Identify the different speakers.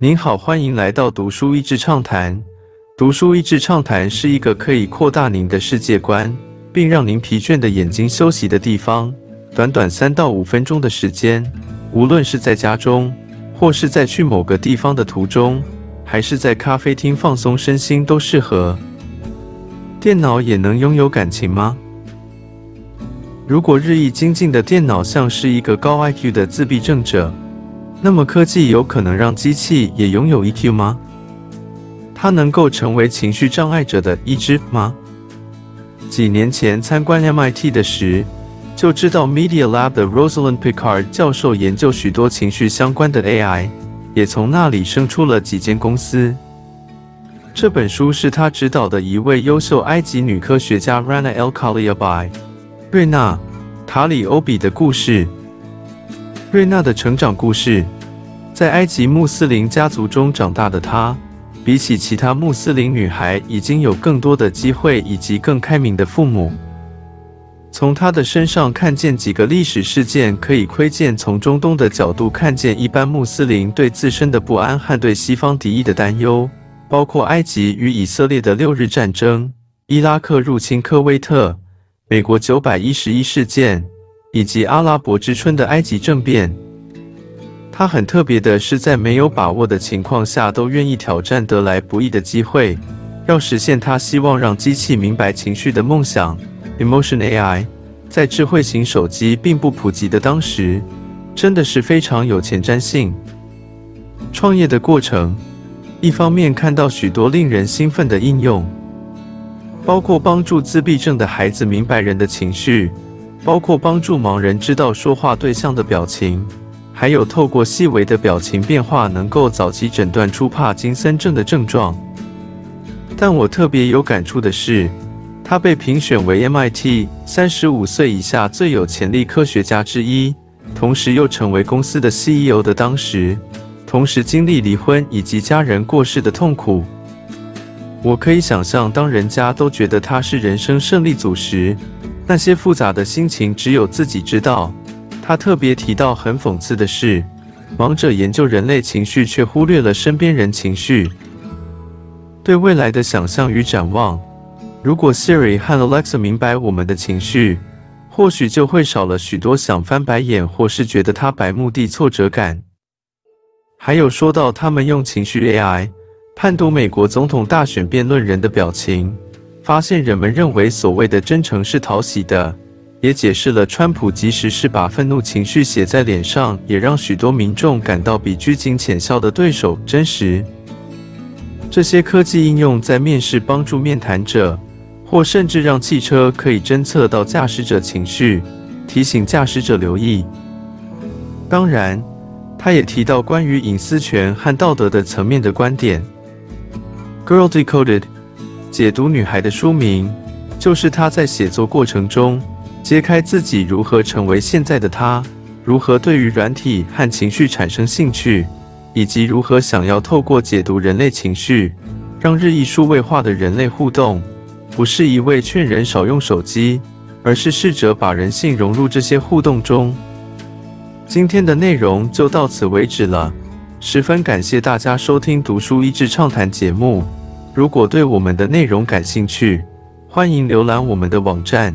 Speaker 1: 您好，欢迎来到读书益智畅谈。读书益智畅谈是一个可以扩大您的世界观，并让您疲倦的眼睛休息的地方。短短三到五分钟的时间，无论是在家中，或是在去某个地方的途中，还是在咖啡厅放松身心，都适合。电脑也能拥有感情吗？如果日益精进的电脑像是一个高 IQ 的自闭症者，那么科技有可能让机器也拥有 EQ 吗？它能够成为情绪障碍者的一支吗？几年前参观 MIT 的时，就知道 Media Lab 的 Rosalind Picard 教授研究许多情绪相关的 AI，也从那里生出了几间公司。这本书是他指导的一位优秀埃及女科学家 Rana Alkaliabi，瑞娜塔里欧比的故事。瑞娜的成长故事，在埃及穆斯林家族中长大的她，比起其他穆斯林女孩，已经有更多的机会以及更开明的父母。从她的身上看见几个历史事件，可以窥见从中东的角度看见一般穆斯林对自身的不安和对西方敌意的担忧，包括埃及与以色列的六日战争、伊拉克入侵科威特、美国九百一十一事件。以及阿拉伯之春的埃及政变，他很特别的是，在没有把握的情况下，都愿意挑战得来不易的机会，要实现他希望让机器明白情绪的梦想。Emotion AI 在智慧型手机并不普及的当时，真的是非常有前瞻性。创业的过程，一方面看到许多令人兴奋的应用，包括帮助自闭症的孩子明白人的情绪。包括帮助盲人知道说话对象的表情，还有透过细微的表情变化，能够早期诊断出帕金森症的症状。但我特别有感触的是，他被评选为 MIT 三十五岁以下最有潜力科学家之一，同时又成为公司的 CEO 的当时，同时经历离婚以及家人过世的痛苦。我可以想象，当人家都觉得他是人生胜利组时。那些复杂的心情只有自己知道。他特别提到，很讽刺的是，忙着研究人类情绪，却忽略了身边人情绪。对未来的想象与展望，如果 Siri 和 Alexa 明白我们的情绪，或许就会少了许多想翻白眼或是觉得他白目的挫折感。还有说到他们用情绪 AI 判读美国总统大选辩论人的表情。发现人们认为所谓的真诚是讨喜的，也解释了川普即使是把愤怒情绪写在脸上，也让许多民众感到比拘谨浅笑的对手真实。这些科技应用在面试帮助面谈者，或甚至让汽车可以侦测到驾驶者情绪，提醒驾驶者留意。当然，他也提到关于隐私权和道德的层面的观点。Girl Decoded。解读女孩的书名，就是她在写作过程中揭开自己如何成为现在的他，如何对于软体和情绪产生兴趣，以及如何想要透过解读人类情绪，让日益数位化的人类互动，不是一味劝人少用手机，而是试着把人性融入这些互动中。今天的内容就到此为止了，十分感谢大家收听《读书益智畅谈》节目。如果对我们的内容感兴趣，欢迎浏览我们的网站